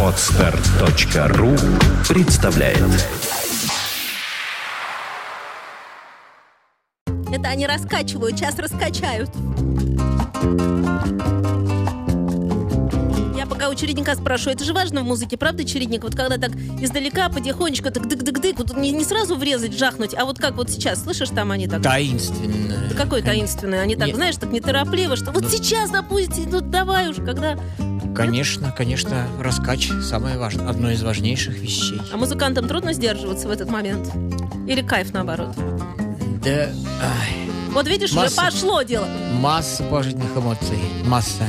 Отстар.ру представляет Это они раскачивают, сейчас раскачают. У чередника спрашиваю, это же важно в музыке, правда, чередник? Вот когда так издалека, потихонечку, так дык-дык-дык, вот не, не сразу врезать, жахнуть, а вот как вот сейчас, слышишь, там они так... Таинственно. Да какой таинственный, они так, Нет. знаешь, так неторопливо, что вот Ну. сейчас, допустим, ну давай уже, когда... Конечно, конечно, раскач самое важное, одно из важнейших вещей. А музыкантам трудно сдерживаться в этот момент? Или кайф наоборот? Да, ай, Вот видишь, уже Масса. пошло дело. масса положительных эмоций, масса.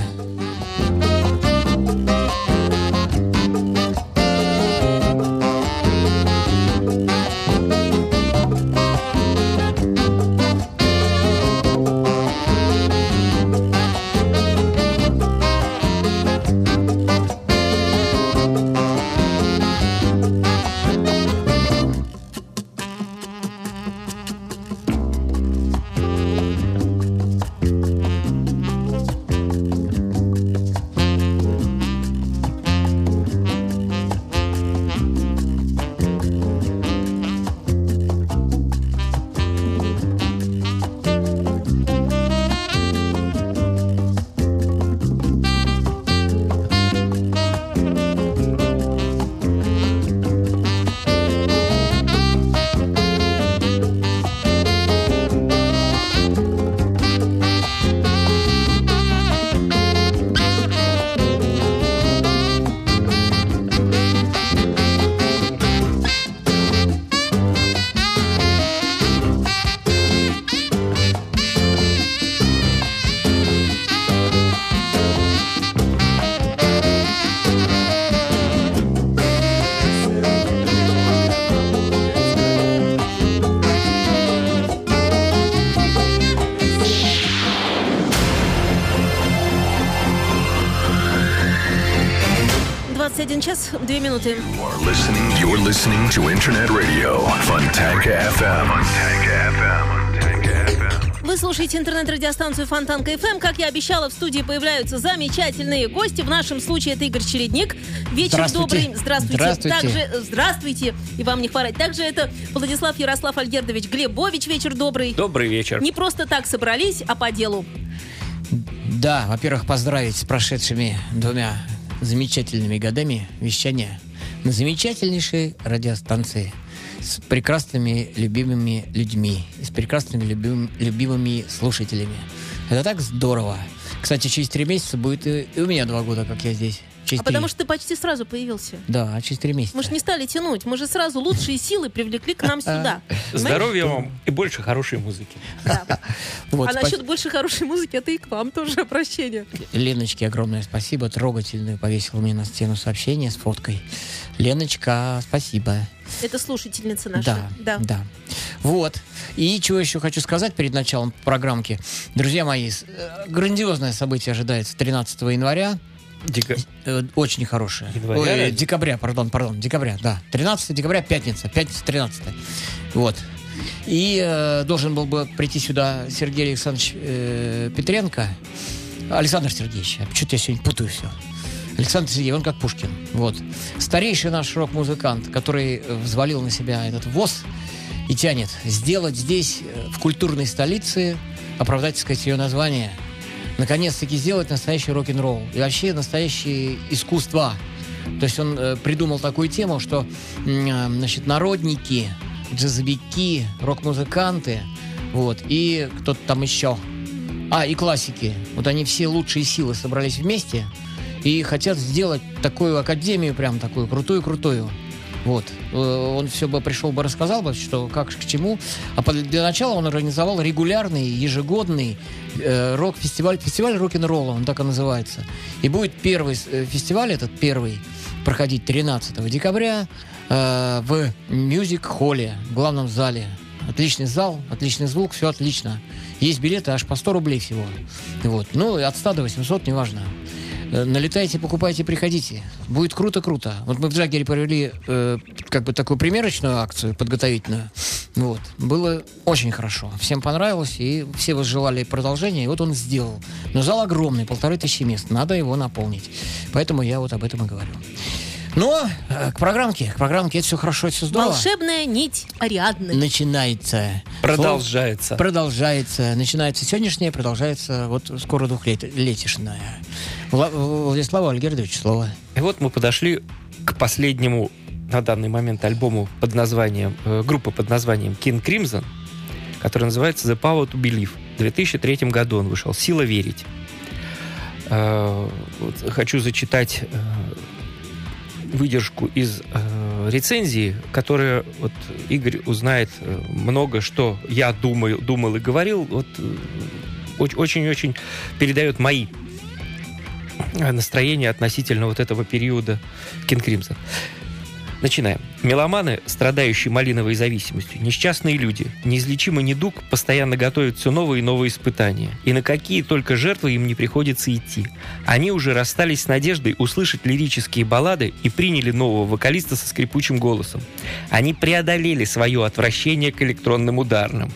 Двадцать один час, две минуты. You're listening, you're listening to Internet Radio Fontanka FM. Fontanka FM. Fontanka FM. Вы слушаете интернет-радиостанцию Фонтанка ФМ. Как я обещала, в студии появляются замечательные гости. В нашем случае это Игорь Чередник. Вечер Здравствуйте. добрый. Здравствуйте. Здравствуйте. Также здравствуйте. И вам не хворать. Также это Владислав Ярослав Альгердович Глебович. Вечер добрый. Добрый вечер. Не просто так собрались, а по делу. Да, во-первых, поздравить с прошедшими двумя замечательными годами вещания на замечательнейшей радиостанции с прекрасными любимыми людьми и с прекрасными любим- любимыми слушателями. Это так здорово. Кстати, через три месяца будет и, и у меня два года, как я здесь. Через А потому три. что ты почти сразу появился. Да, через три месяца. Мы же не стали тянуть. Мы же сразу лучшие силы привлекли к нам сюда. Здоровья вам и больше хорошей музыки. Да. Вот, А спа- насчет больше хорошей музыки, это и к вам тоже обращение. Леночке огромное спасибо. Трогательную повесила мне на стену сообщение с фоткой. Леночка, спасибо. Это слушательница наша. Да, да, Вот. И чего еще хочу сказать перед началом программки. Друзья мои, э, грандиозное событие ожидается 13 января. Дико. Э, Очень хорошее. Января, Ой, декабря, пардон, пардон, декабря, да. 13 декабря, пятница, пятница 13 Вот. И э, должен был бы прийти сюда Сергей Александрович э, Петренко. Александр Сергеевич, что-то я сегодня путаю все. Александр Сергеевич, он как Пушкин. Вот. Старейший наш рок-музыкант, который взвалил на себя этот ВОЗ и тянет сделать здесь, э, в культурной столице, оправдать, так сказать, ее название, наконец-таки сделать настоящий рок-н-ролл и вообще настоящее искусство. То есть он э, придумал такую тему, что э, значит, народники, джазовики, рок-музыканты, вот, и кто-то там еще. А, и классики. Вот они все лучшие силы собрались вместе и хотят сделать такую академию, прям такую крутую-крутую. Вот. Э, Он все бы пришел бы, рассказал бы, что как к чему. А для начала он организовал регулярный, ежегодный э, рок-фестиваль. Фестиваль рок-н-ролла, он так и называется. И будет первый э, фестиваль, этот первый, проходить 13 декабря э, в мюзик-холле, в главном зале. Отличный зал, отличный звук, все отлично. Есть билеты аж по 100 рублей всего. Вот. Ну, от 100 до 800, неважно. Э, Налетайте, покупайте, приходите. Будет круто-круто. Вот мы в Джаггере провели э, как бы такую примерочную акцию подготовительную. Вот. Было очень хорошо. Всем понравилось, и все возжелали продолжения, и вот он сделал. Но зал огромный, полторы тысячи мест. Надо его наполнить. Поэтому я вот об этом и говорю. Но э, к программке, к программке это все хорошо, это все здорово. Волшебная нить Ариадны. Начинается. Продолжается. Продолжается. Начинается сегодняшнее, продолжается вот скоро двухлетишная. Вла- Владислава Альгердович, слово. И вот мы подошли к последнему на данный момент альбому под названием, э, группа под названием King Crimson, который называется The Power to Believe. В 2003 году он вышел. «Сила верить». Э, вот хочу зачитать э, выдержку из э, рецензии, которая вот Игорь узнает э, много, что я думаю, думал и говорил. Вот э, оч- очень-очень передает мои э, настроения относительно вот этого периода King Crimson. Начинаем. Меломаны, страдающие малиновой зависимостью, несчастные люди, неизлечимый недуг, постоянно готовят все новые и новые испытания. И на какие только жертвы им не приходится идти. Они уже расстались с надеждой услышать лирические баллады и приняли нового вокалиста со скрипучим голосом. Они преодолели свое отвращение к электронным ударным.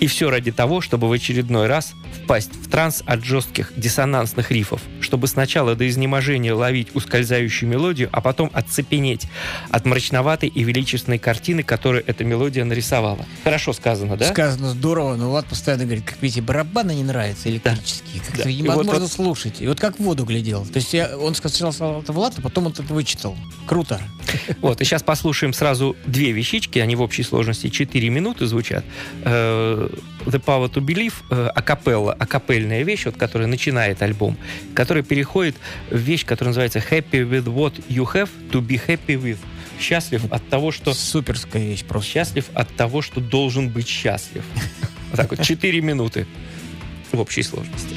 И все ради того, чтобы в очередной раз впасть в транс от жестких диссонансных рифов, чтобы сначала до изнеможения ловить ускользающую мелодию, а потом отцепенеть от мрачноватой и величественной картины, которую эта мелодия нарисовала. Хорошо сказано, да? Сказано здорово, но Влад постоянно говорит, как видите, барабаны не нравятся электрические, Да. И невозможно вот- вот- слушать. И вот как в воду глядел. То есть я, он сначала сказал это Влад, а потом он это вычитал. Круто. Вот, и сейчас послушаем сразу две вещички, они в общей сложности 4 минуты звучат. Э, The Power to Believe, э, акапелла, акапельная вещь, вот, которая начинает альбом, которая переходит в вещь, которая называется Happy with what you have to be happy with. Счастлив от того, что... Суперская вещь просто. Счастлив от того, что должен быть счастлив. Вот так вот, 4 минуты в общей сложности.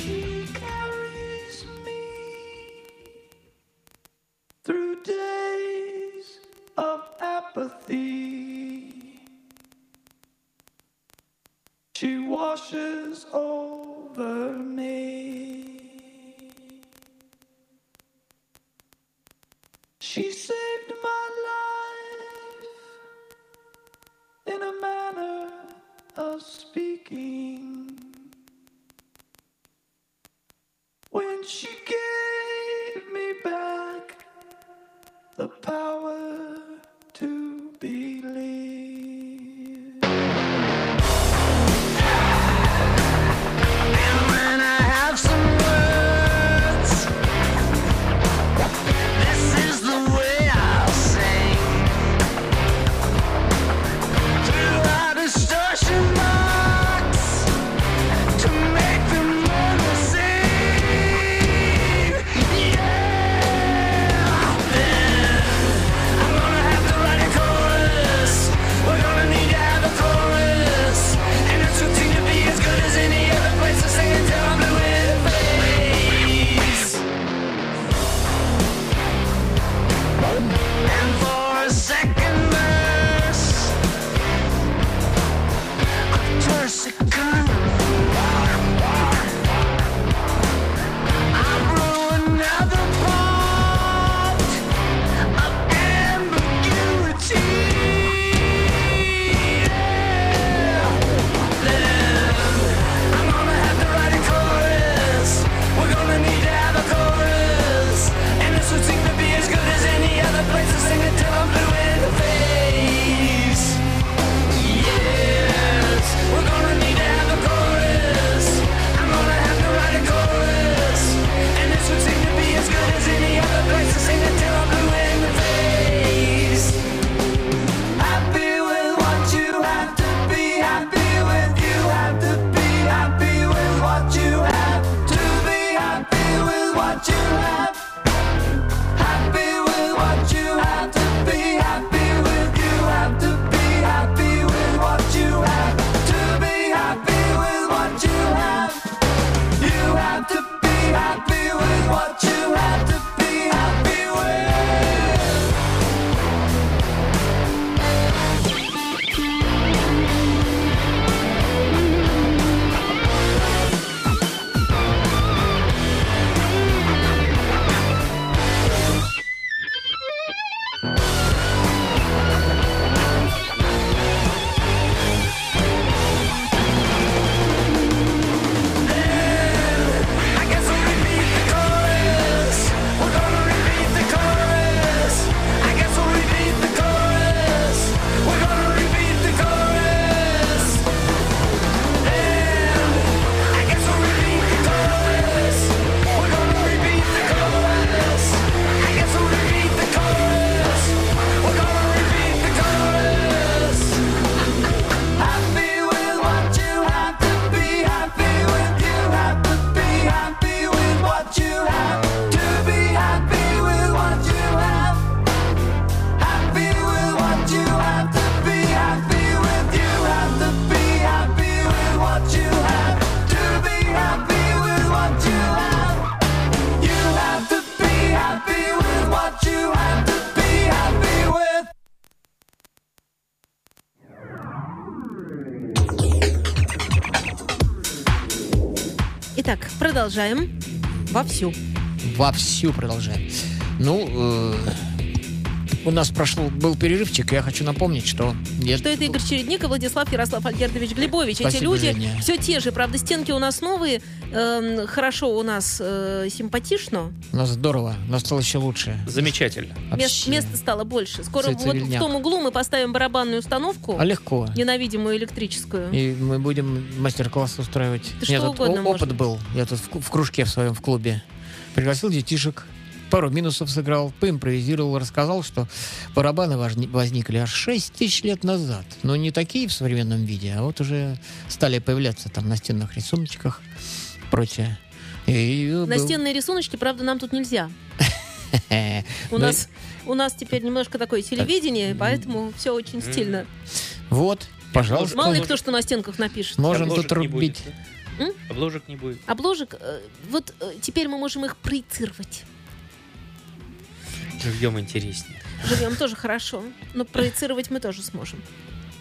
through days of apathy. She washes over me. She saved my life in a manner of speaking. When she gave me back the power to believe. Продолжаем. Вовсю. Вовсю продолжаем. Ну, э, у нас прошел, был перерывчик, и я хочу напомнить, что... я- Что это Игорь Чередник и Владислав Ярослав Альгердович Глебович. Эти Спасибо, люди Женя. все те же. Правда, стенки у нас новые. эм, хорошо у нас э, симпатично. У нас здорово, у нас стало еще лучше. Замечательно. Мест- места стало больше. Скоро вот в том углу мы поставим барабанную установку. А легко. Ненавидимую электрическую. И мы будем мастер-класс устраивать. Да У меня что тут угодно опыт можно. был. Я тут в, в кружке в своем в клубе. Пригласил детишек. Пару минусов сыграл, поимпровизировал, рассказал, что барабаны возникли аж 6 тысяч лет назад. Но не такие в современном виде, а вот уже стали появляться там на стенных рисуночках и прочее. И был- Настенные рисуночки, правда, нам тут нельзя. У Ну, нас, у нас теперь немножко такое телевидение, поэтому все очень стильно. Вот, пожалуйста. Мало ли кто что на стенках напишет. Можем Обложек тут не будет, рубить. Обложек не будет. Обложек, э, вот э, теперь мы можем их проецировать. Живьем интереснее. Живем тоже хорошо, но проецировать мы тоже сможем.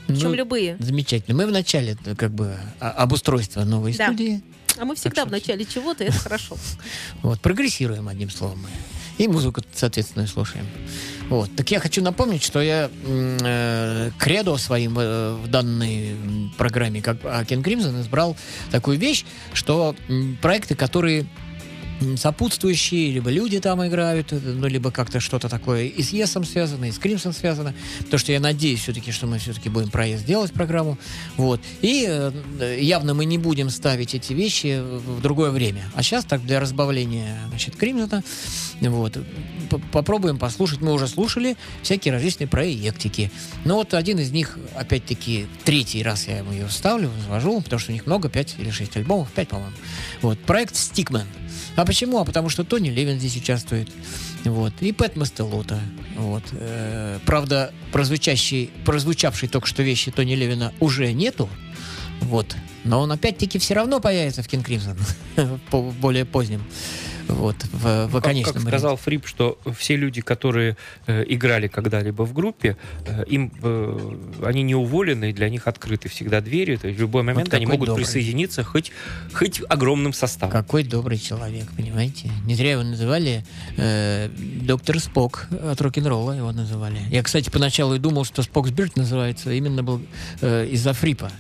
Причем Ну, любые. Замечательно. Мы в начале э, как бы а- обустройства новой Да. студии. А мы всегда что в начале чего-то, и это хорошо. Вот, прогрессируем, одним словом. мы. И музыку, соответственно, слушаем. Вот. Так я хочу напомнить, что я э, кредо своим э, в данной программе, как Кен Кримзон, избрал такую вещь, что м, проекты, которые сопутствующие, либо люди там играют, ну, либо как-то что-то такое и с Есом связано, и с Кримсом связано, потому что я надеюсь все-таки, что мы все-таки будем проезд делать программу, вот, и э, явно мы не будем ставить эти вещи в другое время, а сейчас так для разбавления, значит, Кримсона, вот, попробуем послушать, мы уже слушали всякие различные проектики, но вот один из них, опять-таки, третий раз я ему ее ставлю, вожу, потому что у них много, пять или шесть альбомов, пять, по-моему, вот, проект Stickman, а почему? А потому что Тони Левин здесь участвует. Вот. И Пэт Мастелота. Вот. Э, правда, прозвучащий, прозвучавшей только что вещи Тони Левина уже нету. Вот. Но он опять-таки все равно появится в Кинг Кримсон. Более позднем. Вот. В, в Как, конечном как варианте. сказал Фрип, что все люди, которые э, играли когда-либо в группе, э, им э, они не уволены, и для них открыты всегда двери. То есть в любой момент они какой могут добрый. присоединиться хоть, хоть огромным составом. Какой добрый человек, понимаете? Не зря его называли э, доктор Спок от рок-н-ролла его называли. Я, кстати, поначалу и думал, что Споксбирд называется именно был э, из-за Фрипа.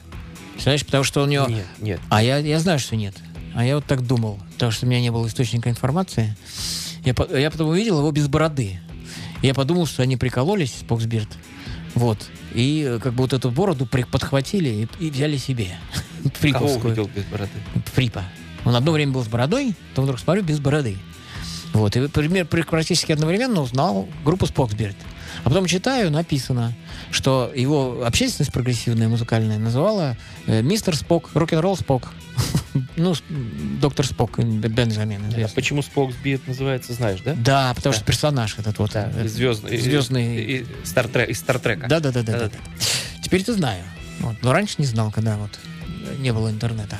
Представляешь, потому что у него... Нет, нет. А я, я знаю, что нет. А я вот так думал, потому что у меня не было источника информации. Я, я потом увидел его без бороды. Я подумал, что они прикололись, Споксбирд. Вот. И э, как бы вот эту бороду подхватили и, и взяли себе. Кого Фриповскую. увидел без бороды? Фрипа. Он одно время был с бородой, потом вдруг смотрю, без бороды. Вот, и пример, при- практически одновременно узнал группу Споксберт. А потом читаю, написано, что его общественность прогрессивная, музыкальная, называла э, мистер Спок, рок-н-ролл Спок. Ну, доктор Спок, э, Бенджамин. А почему Спокс Бит называется, знаешь, да? Да, потому Да. что персонаж этот вот. Да, э, звездный, звездный- Стартрек, из Стартрека. Да, да, да, да, да. Да-да. Теперь-то знаю. Вот. Но раньше не знал, когда вот не было интернета.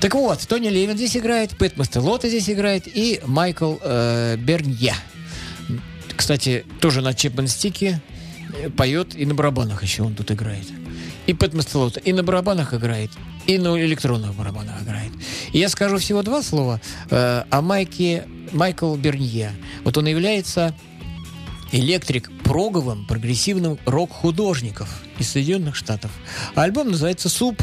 Так вот, Тони Левин здесь играет, Пэт Мастелота здесь играет и Майкл э, Бернье. Кстати, тоже на чепмен-стике э, поет и на барабанах еще он тут играет. И Пэт Мастелота и на барабанах играет, и на электронных барабанах играет. И я скажу всего два слова э, о Майке Майкл Бернье. Вот он является электрик проговым прогрессивным рок-художников из Соединенных Штатов. А альбом называется «Суп»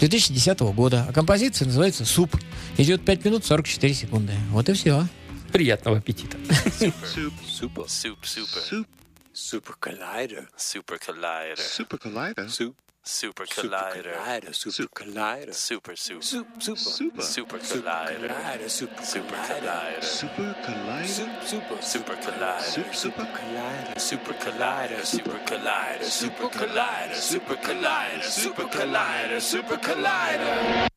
2010 года. А композиция называется «Суп». Идет 5 минут 44 секунды. Вот и все. Приятного аппетита. Soup, super, soup, super, soup, super collider, super collider, super collider, soup, super collider, super. Collider, super. Soup, soup, super, super, super collider, super, super collider, super. Collider, super, collider super. Collider, super collider, super collider, super collider, super collider, super collider, super collider, super collider.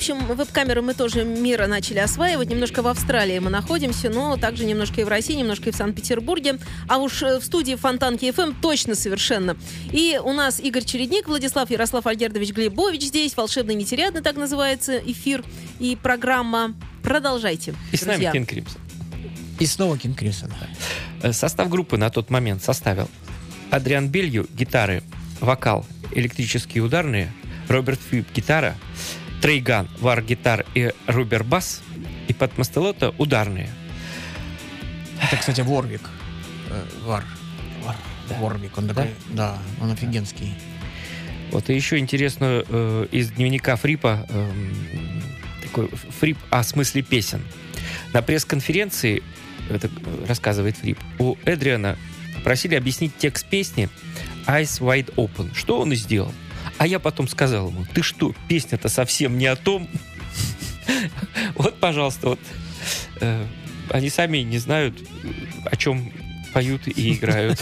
Общем, веб-камеры мы тоже мира начали осваивать. Немножко в Австралии мы находимся, но также немножко и в России, немножко и в Санкт-Петербурге. А уж э, в студии Фонтанки ФМ точно совершенно. И у нас Игорь Чередник, Владислав Ярослав Альгердович Глебович здесь. Волшебный нетерядный, так называется, эфир и программа. Продолжайте, И с нами друзья. Кен Кримсон. И снова Кинг Кримсон. Э, Состав группы на тот момент составил Адриан Белью – гитары, вокал, электрические ударные, Роберт Фьюб – гитара, Трейган – вар-гитар и Рубер – бас, и под Мастелота – ударные. Это, кстати, Ворвик. Э, Вар. Вар. Ворвик. Он такой, да, он офигенский. Вот и еще интересно э, из дневника Фрипа эм, такой Фрип о смысле песен. На пресс-конференции, это э, рассказывает Фрип, у Эдриана просили объяснить текст песни Eyes Wide Open, что он и сделал. А я потом сказал ему, ты что, песня-то совсем не о том. Вот, пожалуйста, вот э, они сами не знают, о чем поют и играют.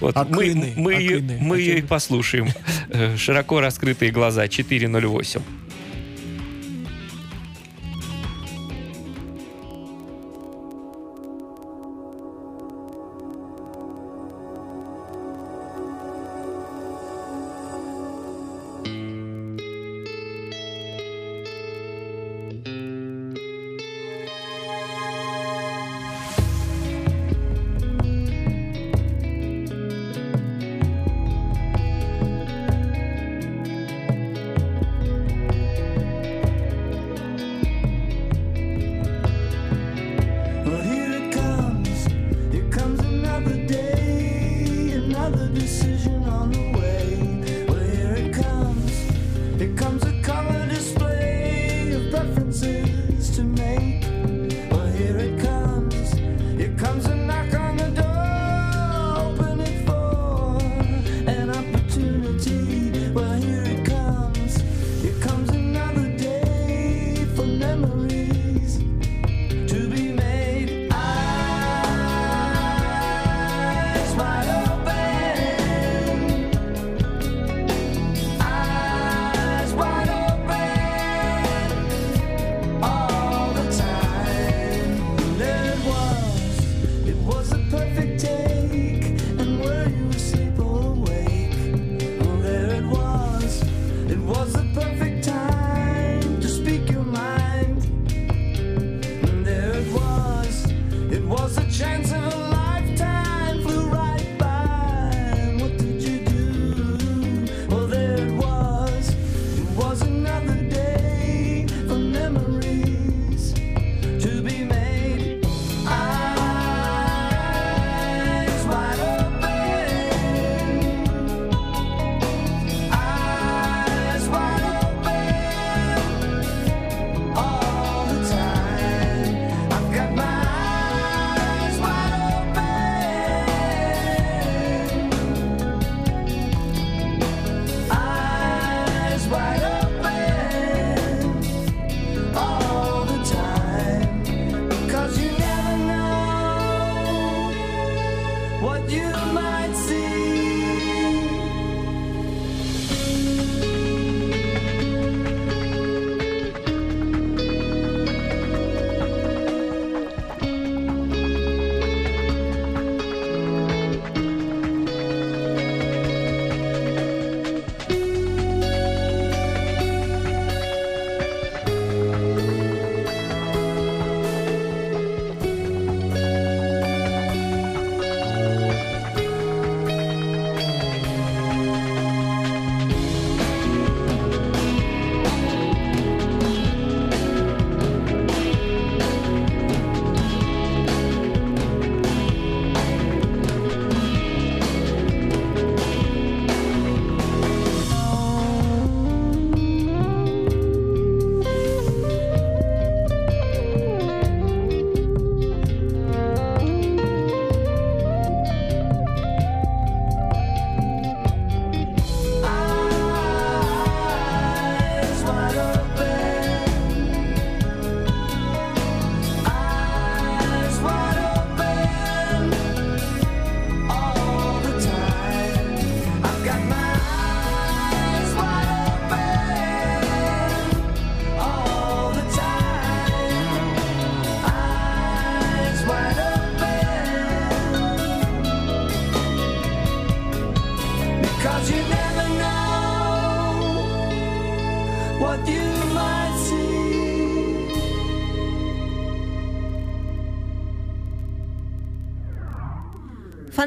Вот мы, мы, мы ее послушаем. Э, Широко раскрытые глаза 408.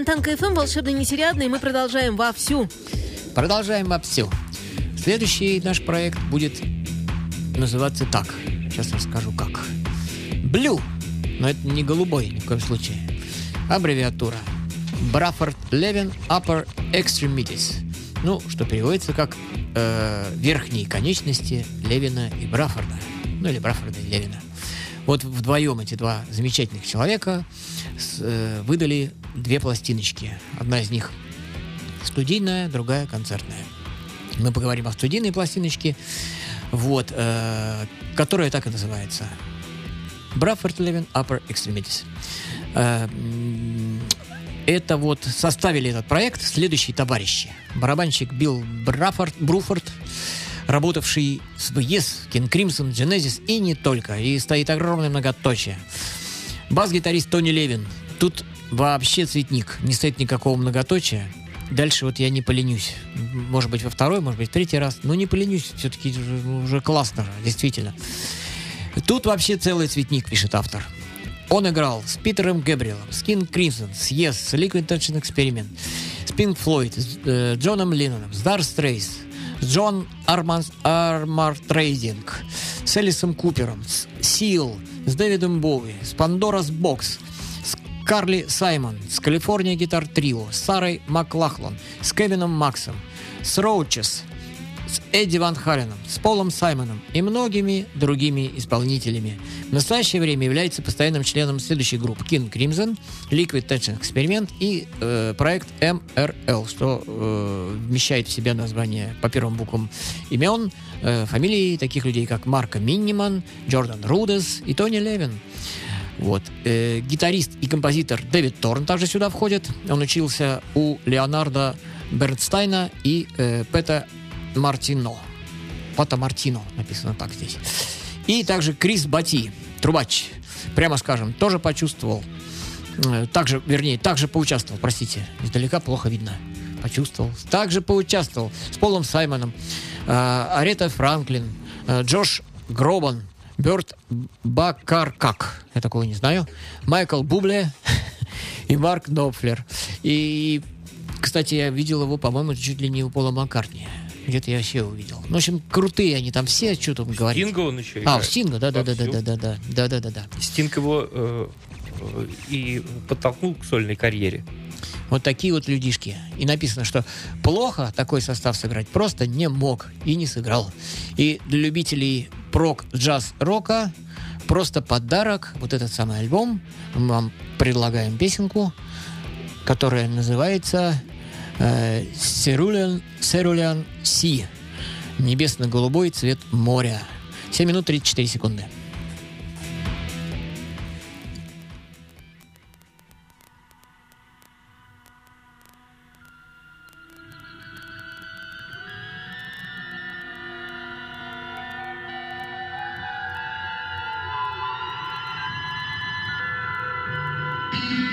Фонтанка ФМ, волшебный нетерядный, мы продолжаем вовсю. Продолжаем вовсю. Следующий наш проект будет называться так. Сейчас расскажу как. Blue. Но это не голубой ни в коем случае. Аббревиатура. Браффорд Левин Upper Extremities. Ну, что переводится как э, верхние конечности Левина и Браффорда. Ну, или Браффорда и Левина. Вот вдвоем эти два замечательных человека с- э, выдали две пластиночки. Одна из них студийная, другая концертная. Мы поговорим о студийной пластиночке, вот, э, которая так и называется. Браффорд Левин Upper Extremities. Э, это вот составили этот проект следующие товарищи. Барабанщик Билл Браффорд, Бруфорд, работавший с Yes, King Crimson, Genesis и не только. И стоит огромное многоточие. Бас-гитарист Тони Левин. Тут вообще цветник. Не стоит никакого многоточия. Дальше вот я не поленюсь. Может быть, во второй, может быть, в третий раз. Но не поленюсь. Все-таки уже, классно, действительно. Тут вообще целый цветник, пишет автор. Он играл с Питером Гэбриэлом, с King Crimson, с Yes, с Liquid Tension Experiment, с Pink Floyd, с э, Джоном Ленноном, с Dark Straits, с Джон Арман, Армартрейдинг, с Элисом Купером, с Сил, с Дэвидом Боуи, с Пандорас Бокс, с Карли Саймон, с Калифорния Гитар Трио, с Сарой Маклахлон, с Кевином Максом, с Роучес, с Эдди Ван Халеном, с Полом Саймоном и многими другими исполнителями. В настоящее время является постоянным членом следующих групп King Crimson, Liquid Tension Experiment и э, проект MRL, что э, вмещает в себя название по первым буквам имен, э, фамилии таких людей, как Марко Минниман, Джордан Рудес и Тони Левин. Вот. Э, гитарист и композитор Дэвид Торн также сюда входит. Он учился у Леонардо Бернстайна и э, Пета Мартино. Пата Мартино написано так здесь. И также Крис Бати, трубач. Прямо скажем, тоже почувствовал. э, Также, вернее, также поучаствовал, простите. Издалека плохо видно. Почувствовал. Также поучаствовал с Полом Саймоном, э, Арета Франклин, э, Джош Гробан, Берт Бакаркак, я такого не знаю, Майкл Бубле и Марк Допфлер. И, кстати, я видел его, по-моему, чуть ли не у Пола Маккартни. Где-то я вообще увидел. Ну, в общем, крутые они там все, что там говорить. Стинга он еще А, играет. в Стинга, да, да, да, да, Вовсю. да, да, да, да, да, да. Стинг его э, э, и подтолкнул к сольной карьере. Вот такие вот людишки. И написано, что плохо такой состав сыграть просто не мог и не сыграл. И для любителей прок, джаз, рока просто подарок. Вот этот самый альбом. Мы вам предлагаем песенку, которая называется Cerulean, Cerulean Sea. Небесно-голубой цвет моря. 7 минут 34 секунды. Thank